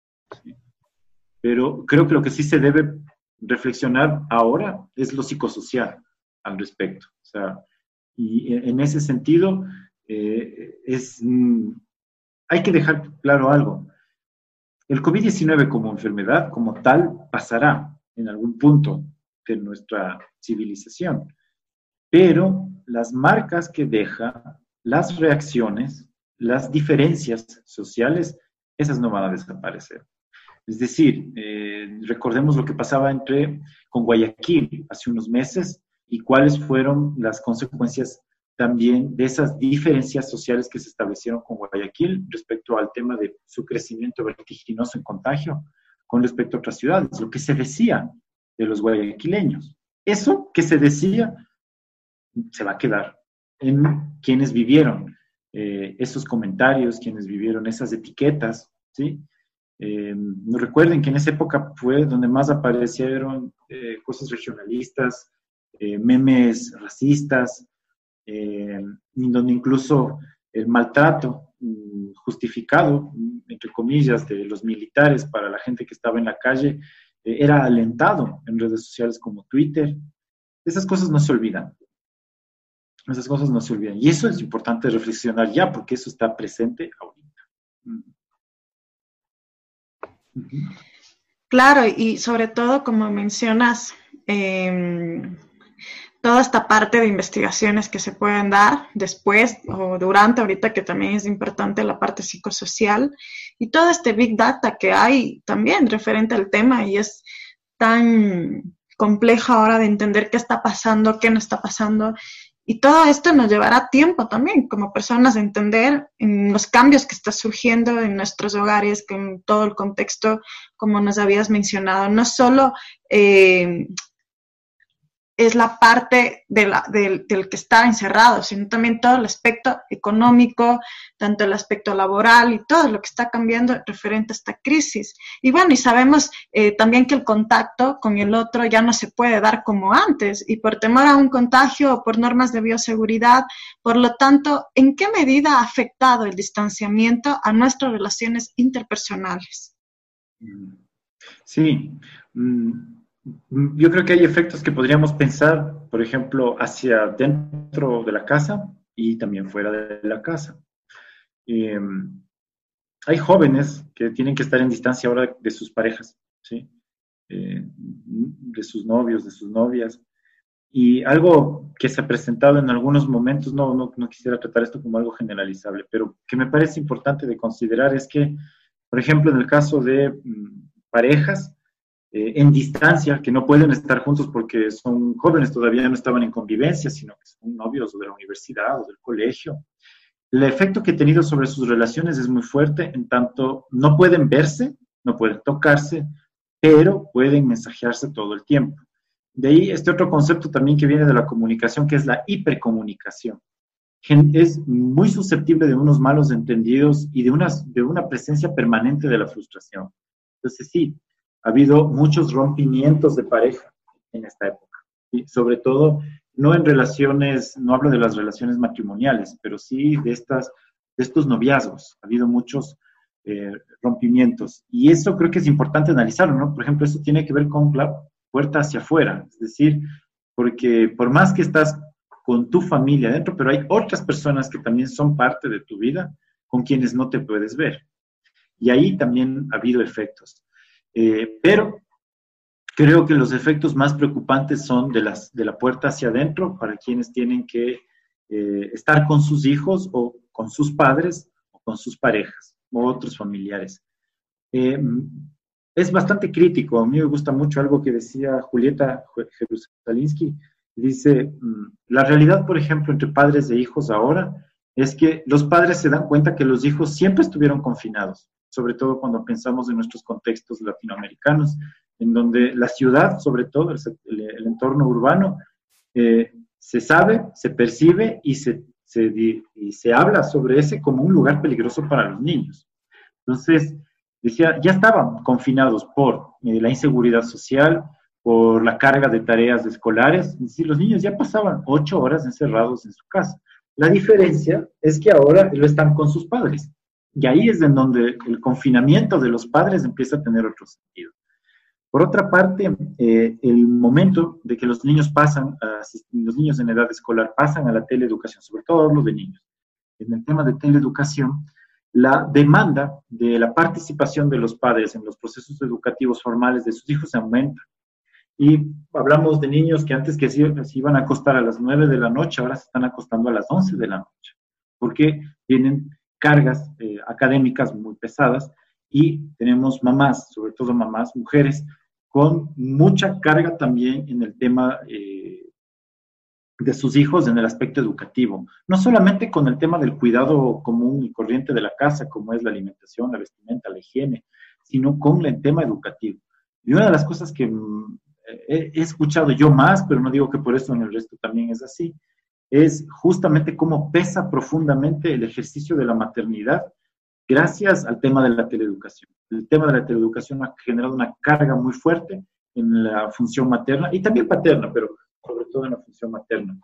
Pero creo que lo que sí se debe reflexionar ahora es lo psicosocial al respecto. O sea, y en ese sentido, eh, es, mm, hay que dejar claro algo. El COVID-19 como enfermedad, como tal, pasará en algún punto de nuestra civilización pero las marcas que deja, las reacciones, las diferencias sociales, esas no van a desaparecer. Es decir, eh, recordemos lo que pasaba entre con Guayaquil hace unos meses y cuáles fueron las consecuencias también de esas diferencias sociales que se establecieron con Guayaquil respecto al tema de su crecimiento vertiginoso en contagio con respecto a otras ciudades, lo que se decía de los guayaquileños. Eso que se decía se va a quedar en quienes vivieron eh, esos comentarios, quienes vivieron esas etiquetas, ¿sí? Eh, recuerden que en esa época fue donde más aparecieron eh, cosas regionalistas, memes racistas, donde incluso el maltrato mm, justificado, entre comillas, de los militares para la gente que estaba en la calle, era alentado en redes sociales como Twitter. Esas cosas no se olvidan. Esas cosas no se olvidan. Y eso es importante reflexionar ya, porque eso está presente ahorita. Claro, y sobre todo, como mencionas, em, toda esta parte de investigaciones que se pueden dar después o durante, ahorita que también es importante la parte psicosocial, y todo este big data que hay también referente al tema y es tan compleja ahora de entender qué está pasando, qué no está pasando. Y todo esto nos llevará tiempo también como personas a entender en los cambios que están surgiendo en nuestros hogares, en todo el contexto, como nos habías mencionado, no solo eh, es la parte de la, del, del, que está encerrado, sino también todo el aspecto económico, tanto el aspecto laboral y todo lo que está cambiando referente a esta crisis. Y bueno, y sabemos eh, también que el contacto con el otro ya no se puede dar como antes y por temor a un contagio o por normas de bioseguridad, por lo tanto, ¿en qué medida ha afectado el distanciamiento a nuestras relaciones interpersonales? Sí. Mm, yo creo que hay efectos que podríamos pensar, por ejemplo, hacia dentro de la casa y también fuera de la casa. Em, hay jóvenes que tienen que estar en distancia ahora de sus parejas, ¿sí? Eh, de sus novios, de sus novias. Y algo que se ha presentado en algunos momentos, no, no, no quisiera tratar esto como algo generalizable, pero que me parece importante de considerar es que, por ejemplo, en el caso de mm, parejas, eh, en distancia, que no pueden estar juntos porque son jóvenes, todavía no estaban en convivencia, sino que son novios de la universidad o del colegio. El efecto que ha tenido sobre sus relaciones es muy fuerte, en tanto no pueden verse, no pueden tocarse, pero pueden mensajearse todo el tiempo. De ahí este otro concepto también que viene de la comunicación, que es la hipercomunicación. Es muy susceptible de unos malos entendidos y de una, de una presencia permanente de la frustración. Entonces, sí, ha habido muchos rompimientos de pareja en esta época, y sobre todo no en relaciones, no hablo de las relaciones matrimoniales, pero sí de, estas, de estos noviazgos. Ha habido muchos eh, rompimientos y eso creo que es importante analizarlo, ¿no? Por ejemplo, eso tiene que ver con la puerta hacia afuera, es decir, porque por más que estás con tu familia adentro, pero hay otras personas que también son parte de tu vida con quienes no te puedes ver. Y ahí también ha habido efectos. Eh, pero creo que los efectos más preocupantes son de, las, de la puerta hacia adentro para quienes tienen que eh, estar con sus hijos o con sus padres o con sus parejas o otros familiares. Eh, es bastante crítico. A mí me gusta mucho algo que decía Julieta Jerusalinsky. Dice, mm, la realidad, por ejemplo, entre padres e hijos ahora es que los padres se dan cuenta que los hijos siempre estuvieron confinados sobre todo cuando pensamos en nuestros contextos latinoamericanos, en donde la ciudad, sobre todo el, entorno urbano, eh, se sabe, se percibe y se, y se habla sobre ese como un lugar peligroso para los niños. Entonces, decía, ya estaban confinados por eh, la inseguridad social, por la carga de tareas escolares, es los niños ya pasaban ocho horas encerrados en su casa. La diferencia es que ahora lo están con sus padres. Y ahí es en donde el confinamiento de los padres empieza a tener otro sentido. Por otra parte, eh, el momento de que los niños pasan, los niños en edad escolar pasan a la teleeducación, sobre todo los de niños, en el tema de teleeducación, la demanda de la participación de los padres en los procesos educativos formales de sus hijos aumenta. Y hablamos de niños que antes que se iban a acostar a las 9 de la noche, ahora se están acostando a las 11 de la noche, porque tienen cargas eh, académicas muy pesadas y tenemos mamás, sobre todo mamás, mujeres, con mucha carga también en el tema eh, de sus hijos en el aspecto educativo. No solamente con el tema del cuidado común y corriente de la casa, como es la alimentación, la vestimenta, la higiene, sino con el tema educativo. Y una de las cosas que mm, he, escuchado yo más, pero no digo que por eso en el resto también es así, es justamente cómo pesa profundamente el ejercicio de la maternidad gracias al tema de la teleeducación. El tema de la teleeducación ha generado una carga muy fuerte en la función materna y también paterna, pero sobre todo en la función materna,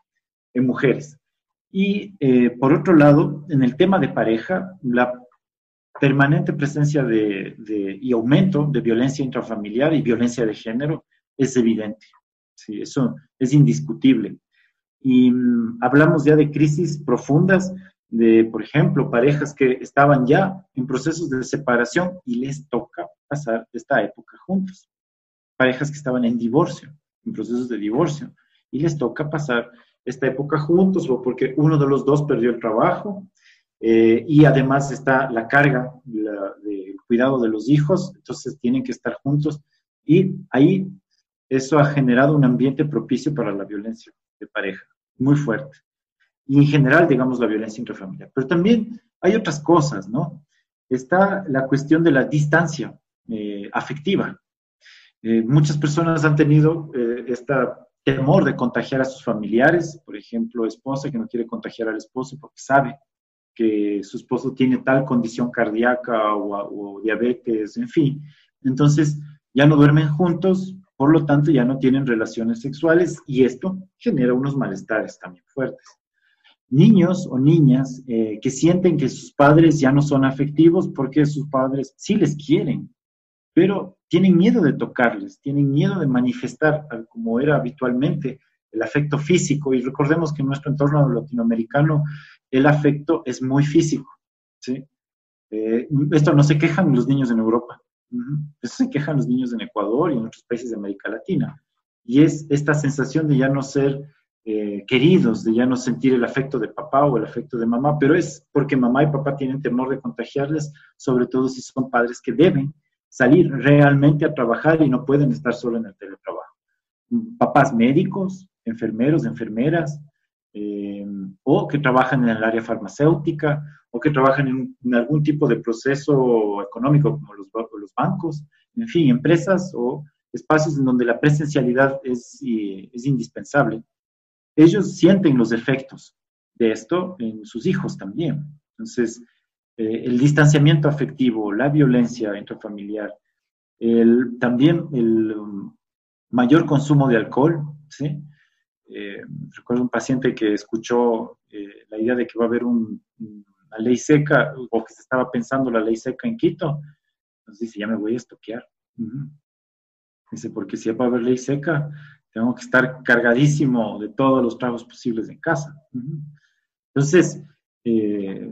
en mujeres. Y eh, por otro lado, en el tema de pareja, la permanente presencia de, y aumento de violencia intrafamiliar y violencia de género es evidente. Sí, eso es indiscutible. Y mm, hablamos ya de crisis profundas, de, por ejemplo, parejas que estaban ya en procesos de separación y les toca pasar esta época juntos. Parejas que estaban en divorcio, en procesos de divorcio, y les toca pasar esta época juntos o porque uno de los dos perdió el trabajo eh, y además está la carga del cuidado de los hijos, entonces tienen que estar juntos y ahí eso ha generado un ambiente propicio para la violencia de pareja, muy fuerte. Y en general, digamos, la violencia intrafamiliar. Pero también hay otras cosas, ¿no? Está la cuestión de la distancia eh, afectiva. Eh, muchas personas han tenido este temor de contagiar a sus familiares, por ejemplo, esposa que no quiere contagiar al esposo porque sabe que su esposo tiene tal condición cardíaca o, diabetes, en fin. Entonces, ya no duermen juntos, por lo tanto, ya no tienen relaciones sexuales y esto genera unos malestares también fuertes. Niños o niñas eh, que sienten que sus padres ya no son afectivos porque sus padres sí les quieren, pero tienen miedo de tocarles, tienen miedo de manifestar como era habitualmente el afecto físico. Y recordemos que en nuestro entorno latinoamericano el afecto es muy físico. Eh, esto no se quejan los niños en Europa, eso se quejan los niños en Ecuador y en otros países de América Latina. Y es esta sensación de ya no ser eh, queridos, de ya no sentir el afecto de papá o el afecto de mamá, pero es porque mamá y papá tienen temor de contagiarles, sobre todo si son padres que deben salir realmente a trabajar y no pueden estar solo en el teletrabajo. Papás médicos, enfermeros, enfermeras, eh, o que trabajan en el área farmacéutica, o que trabajan en, algún tipo de proceso económico como los, bancos, en fin, empresas o espacios en donde la presencialidad es, es indispensable. Ellos sienten los efectos de esto en sus hijos también. Entonces, eh, el distanciamiento afectivo, la violencia intrafamiliar, también el um, mayor consumo de alcohol, ¿sí? Eh, recuerdo un paciente que escuchó eh, la idea de que va a haber una ley seca o que se estaba pensando la ley seca en Quito. Entonces dice, ya me voy a estoquear. Dice, porque si va a haber ley seca, tengo que estar cargadísimo de todos los tragos posibles en casa. Entonces, eh,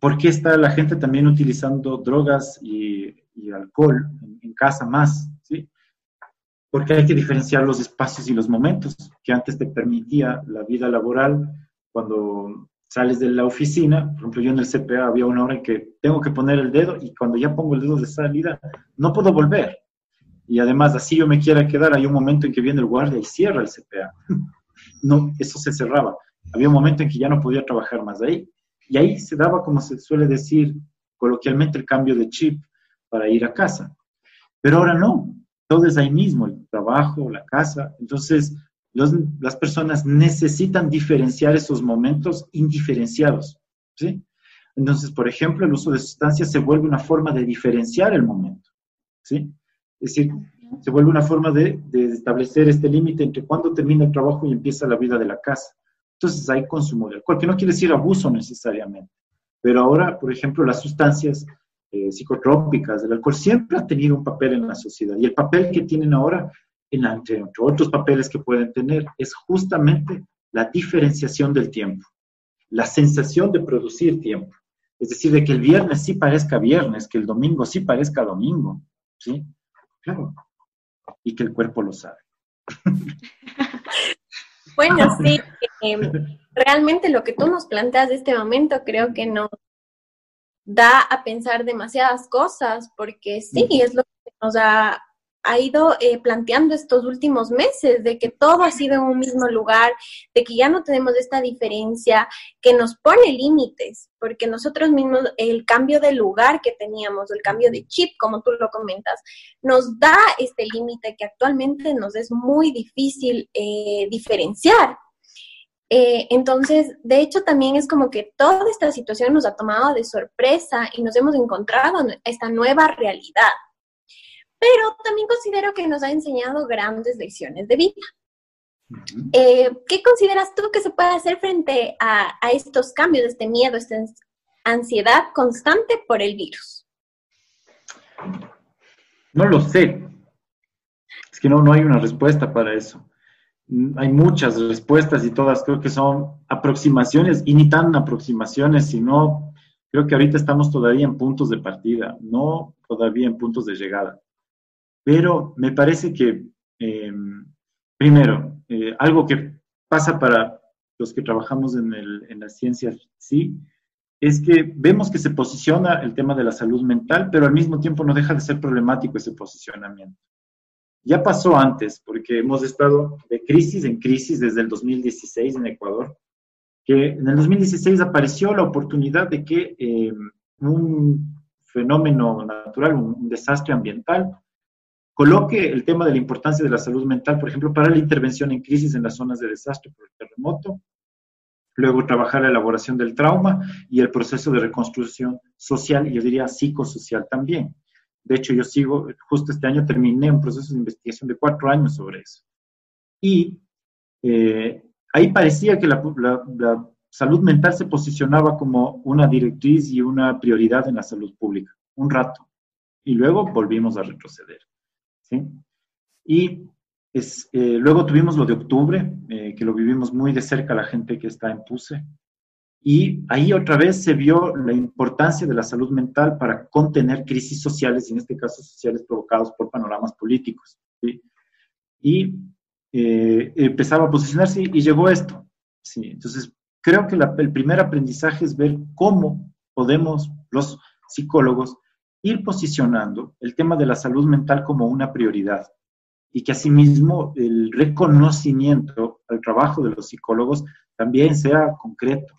¿por qué está la gente también utilizando drogas y, alcohol en, en, casa más? ¿sí? porque hay que diferenciar los espacios y los momentos que antes te permitía la vida laboral cuando sales de la oficina, por ejemplo, yo en el CPA había una hora en que tengo que poner el dedo y cuando ya pongo el dedo de salida, no puedo volver. Y además, así yo me quiera quedar, hay un momento en que viene el guardia y cierra el CPA. No, eso se cerraba. Había un momento en que ya no podía trabajar más ahí. Y ahí se daba, como se suele decir coloquialmente, el cambio de chip para ir a casa. Pero ahora no, todo es ahí mismo, el trabajo, la casa. Entonces, las personas necesitan diferenciar esos momentos indiferenciados, ¿sí? Entonces, por ejemplo, el uso de sustancias se vuelve una forma de diferenciar el momento, ¿sí? Es decir, se vuelve una forma de, establecer este límite entre cuándo termina el trabajo y empieza la vida de la casa. Entonces hay consumo de alcohol, que no quiere decir abuso necesariamente, pero ahora, por ejemplo, las sustancias eh, psicotrópicas, el alcohol siempre ha tenido un papel en la sociedad y el papel que tienen ahora, en, entre otros papeles que pueden tener, es justamente la diferenciación del tiempo, la sensación de producir tiempo. Es decir, de que el viernes sí parezca viernes, que el domingo sí parezca domingo, ¿sí? Claro. Y que el cuerpo lo sabe. Bueno, sí, em, realmente lo que tú nos planteas de este momento creo que nos da a pensar demasiadas cosas, porque sí, es lo que nos ha, ha ido eh, planteando estos últimos meses, de que todo ha sido en un mismo lugar, de que ya no tenemos esta diferencia, que nos pone límites, porque nosotros mismos, el cambio de lugar que teníamos, el cambio de chip, como tú lo comentas, nos da este límite que actualmente nos es muy difícil eh, diferenciar. Eh, entonces, de hecho, también es como que toda esta situación nos ha tomado de sorpresa y nos hemos encontrado en esta nueva realidad. Pero también considero que nos ha enseñado grandes lecciones de vida. Eh, ¿Qué consideras tú que se puede hacer frente a, estos cambios, este miedo, esta ansiedad constante por el virus? No lo sé. Es que no, no hay una respuesta para eso hay muchas respuestas y todas creo que son aproximaciones y ni tan aproximaciones, sino Creo que ahorita estamos todavía en puntos de partida, no todavía en puntos de llegada. Pero me parece que, em, primero, eh, algo que pasa para los que trabajamos en, el, en la ciencia, sí, es que vemos que se posiciona el tema de la salud mental, pero al mismo tiempo no deja de ser problemático ese posicionamiento. Ya pasó antes, porque hemos estado de crisis en crisis desde el 2016 en Ecuador, que en el 2016 apareció la oportunidad de que eh, un fenómeno natural, un, desastre ambiental, coloque el tema de la importancia de la salud mental, por ejemplo, para la intervención en crisis en las zonas de desastre por el terremoto, luego trabajar la elaboración del trauma y el proceso de reconstrucción social y yo diría psicosocial también. De hecho, yo sigo, justo este año terminé un proceso de investigación de cuatro años sobre eso. Y eh, ahí parecía que la, salud mental se posicionaba como una directriz y una prioridad en la salud pública, un rato. Y luego volvimos a retroceder. Y es, eh, luego tuvimos lo de octubre, eh, que lo vivimos muy de cerca la gente que está en PUSE. Y ahí otra vez se vio la importancia de la salud mental para contener crisis sociales, en este caso sociales provocados por panoramas políticos. Y eh, empezaba a posicionarse y llegó esto. ¿sí? Entonces, creo que el primer aprendizaje es ver cómo podemos los psicólogos ir posicionando el tema de la salud mental como una prioridad y que asimismo el reconocimiento al trabajo de los psicólogos también sea concreto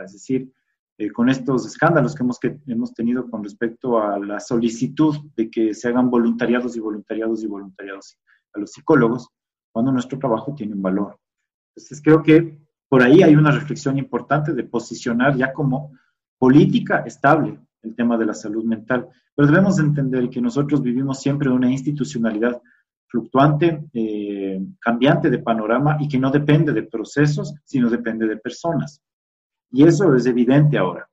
es decir, eh, con estos escándalos que hemos, que hemos tenido con respecto a la solicitud de que se hagan voluntariados y voluntariados y voluntariados a los psicólogos, cuando nuestro trabajo tiene un valor. Entonces, creo que por ahí hay una reflexión importante de posicionar ya como política estable el tema de la salud mental, pero debemos entender que nosotros vivimos siempre una institucionalidad fluctuante, eh, cambiante de panorama y que no depende de procesos, sino depende de personas. Y eso es evidente ahora.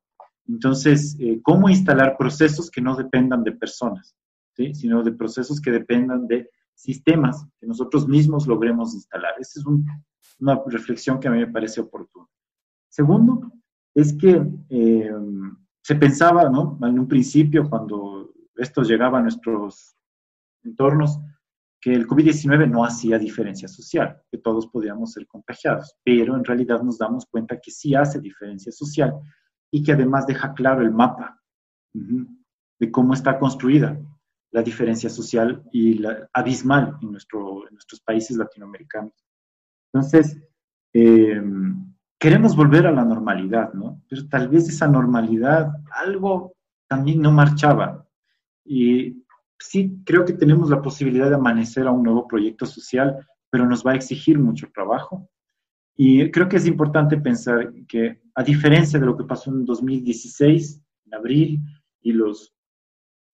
Entonces, eh, ¿cómo instalar procesos que no dependan de personas, sino de procesos que dependan de sistemas que nosotros mismos logremos instalar? Esa es una reflexión que a mí me parece oportuna. Segundo, es que eh, se pensaba, ¿no? En un principio, cuando esto llegaba a nuestros entornos, que el COVID-19 no hacía diferencia social, que todos podíamos ser contagiados, pero en realidad nos damos cuenta que sí hace diferencia social y que además deja claro el mapa de cómo está construida la diferencia social y la abismal en, nuestro, en nuestros países latinoamericanos. Entonces, eh, queremos volver a la normalidad, ¿no? Pero tal vez esa normalidad, algo también no marchaba. Y sí creo que tenemos la posibilidad de amanecer a un nuevo proyecto social, pero nos va a exigir mucho trabajo. Y creo que es importante pensar que, a diferencia de lo que pasó en 2016, en abril, y los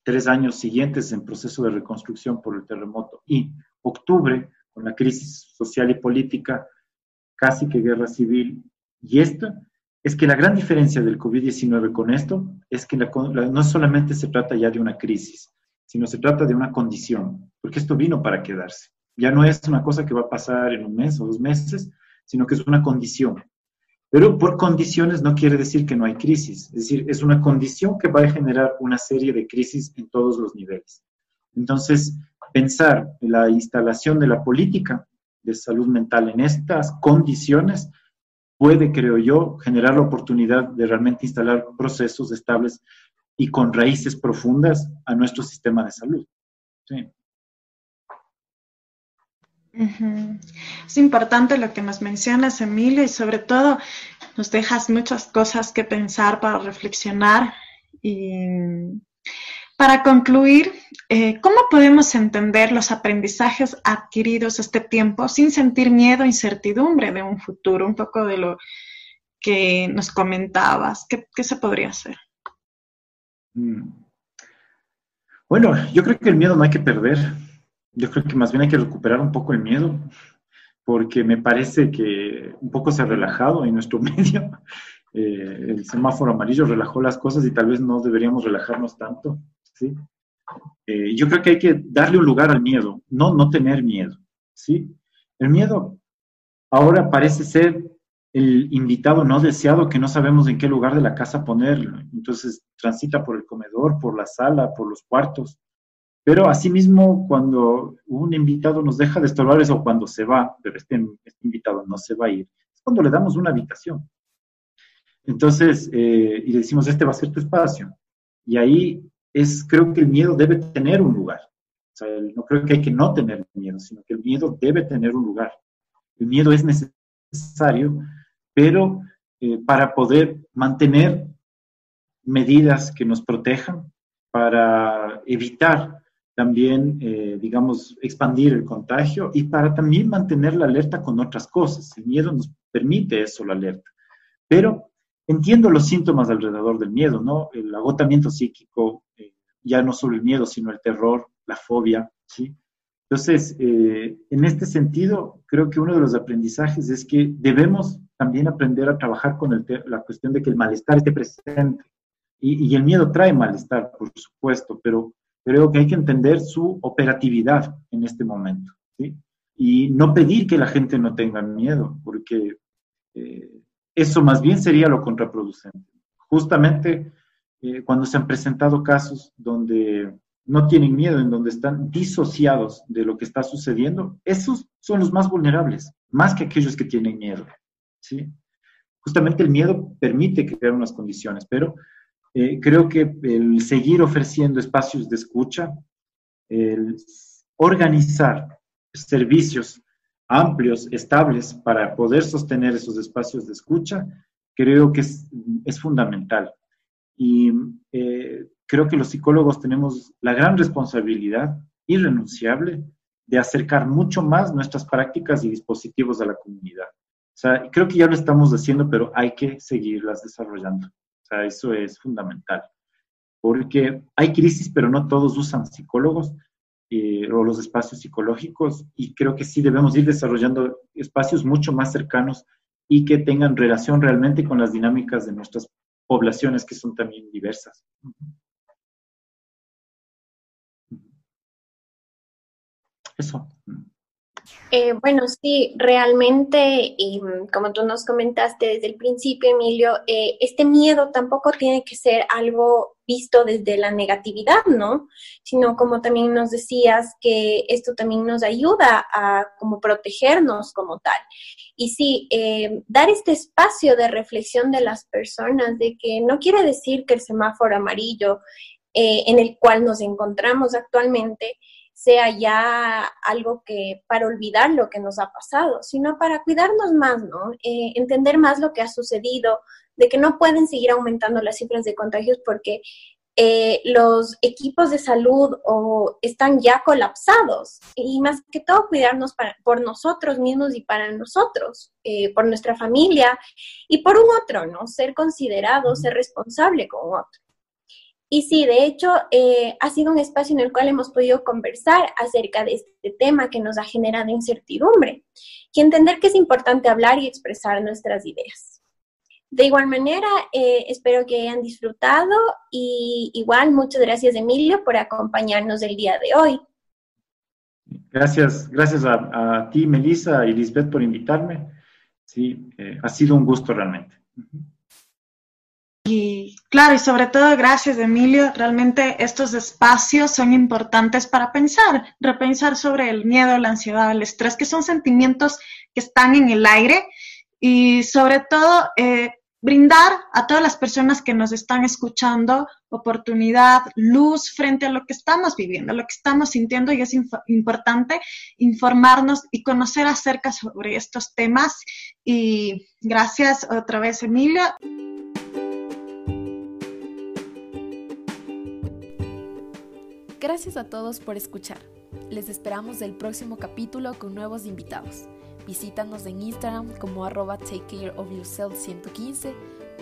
tres años siguientes en proceso de reconstrucción por el terremoto, y octubre, con la crisis social y política, casi que guerra civil, y esto es que la gran diferencia del COVID-19 con esto es que no solamente se trata ya de una crisis, sino se trata de una condición, porque esto vino para quedarse. Ya no es una cosa que va a pasar en un mes o dos meses, sino que es una condición. Pero por condiciones no quiere decir que no hay crisis, es decir, es una condición que va a generar una serie de crisis en todos los niveles. Entonces, pensar en la instalación de la política de salud mental en estas condiciones puede, creo yo, generar la oportunidad de realmente instalar procesos estables y con raíces profundas a nuestro sistema de salud. Sí. Es importante lo que nos mencionas, Emilio, y sobre todo nos dejas muchas cosas que pensar para reflexionar. Y para concluir, eh, ¿cómo podemos entender los aprendizajes adquiridos este tiempo sin sentir miedo e incertidumbre de un futuro? Un poco de lo que nos comentabas. qué se podría hacer? Mm. Bueno, yo creo que el miedo no hay que perder. Yo creo que más bien hay que recuperar un poco el miedo, porque me parece que un poco se ha relajado en nuestro medio. Eh, el semáforo amarillo relajó las cosas y tal vez no deberíamos relajarnos tanto. Eh, yo creo que hay que darle un lugar al miedo, no, no tener miedo. ¿sí? El miedo ahora parece ser el invitado no deseado que no sabemos en qué lugar de la casa ponerlo. Entonces transita por el comedor, por la sala, por los cuartos. Pero asimismo, cuando un invitado nos deja de estorbar eso, cuando se va, pero este, este, invitado no se va a ir, es cuando le damos una habitación. Entonces, eh, y decimos, este va a ser tu espacio. Y ahí es, creo que el miedo debe tener un lugar. O sea, no creo que hay que no tener miedo, sino que el miedo debe tener un lugar. El miedo es necesario pero eh, para poder mantener medidas que nos protejan, para evitar también, eh, digamos, expandir el contagio y para también mantener la alerta con otras cosas. El miedo nos permite eso, la alerta. Pero entiendo los síntomas alrededor del miedo, ¿no? El agotamiento psíquico, ya no solo el miedo, sino el terror, la fobia, ¿sí? Entonces, en este sentido, creo que uno de los aprendizajes es que debemos también aprender a trabajar con el la cuestión de que el malestar esté presente. Y, y, el miedo trae malestar, por supuesto, pero creo que hay que entender su operatividad en este momento. ¿sí? Y no pedir que la gente no tenga miedo, porque eh, eso más bien sería lo contraproducente. Justamente eh, cuando se han presentado casos donde no tienen miedo, en donde están disociados de lo que está sucediendo, esos son los más vulnerables, más que aquellos que tienen miedo. ¿sí? Justamente el miedo permite crear unas condiciones, pero eh, creo que el seguir ofreciendo espacios de escucha, el organizar servicios amplios, estables, para poder sostener esos espacios de escucha, creo que es, es fundamental. Y eh, creo que los psicólogos tenemos la gran responsabilidad irrenunciable de acercar mucho más nuestras prácticas y dispositivos a la comunidad. O sea, creo que ya lo estamos haciendo, pero hay que seguirlas desarrollando. O sea, eso es fundamental. Porque hay crisis, pero no todos usan psicólogos eh, o los espacios psicológicos y creo que sí debemos ir desarrollando espacios mucho más cercanos y que tengan relación realmente con las dinámicas de nuestras poblaciones que son también diversas. Eso. Eh, bueno, sí, realmente, y como tú nos comentaste desde el principio, Emilio, eh, este miedo tampoco tiene que ser algo visto desde la negatividad, ¿no? Sino como también nos decías, que esto también nos ayuda a como protegernos como tal. Y sí, eh, dar este espacio de reflexión de las personas, de que no quiere decir que el semáforo amarillo en el cual nos encontramos actualmente, sea ya algo que para olvidar lo que nos ha pasado, sino para cuidarnos más, ¿no? Eh, entender más lo que ha sucedido, de que no pueden seguir aumentando las cifras de contagios porque eh, los equipos de salud o están ya colapsados y más que todo cuidarnos por nosotros mismos y para nosotros, eh, por nuestra familia y por un otro, ¿no? Ser considerado, ser responsable con otro. Y sí, de hecho, eh, ha sido un espacio en el cual hemos podido conversar acerca de este tema que nos ha generado incertidumbre y entender que es importante hablar y expresar nuestras ideas. De igual manera, eh, espero que hayan disfrutado y igual muchas gracias Emilio por acompañarnos el día de hoy. Gracias, gracias a, ti, Melissa y Lisbeth por invitarme. Sí, eh, ha sido un gusto realmente. Y claro, y sobre todo gracias, Emilio. Realmente estos espacios son importantes para pensar, repensar sobre el miedo, la ansiedad, el estrés, que son sentimientos que están en el aire y sobre todo eh, brindar a todas las personas que nos están escuchando oportunidad, luz frente a lo que estamos viviendo, lo que estamos sintiendo y es importante informarnos y conocer acerca sobre estos temas. Y gracias otra vez, Emilio. Gracias a todos por escuchar. Les esperamos del próximo capítulo con nuevos invitados. Visítanos en Instagram como arroba takecareofyourself115,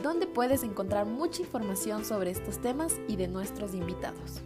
donde puedes encontrar mucha información sobre estos temas y de nuestros invitados.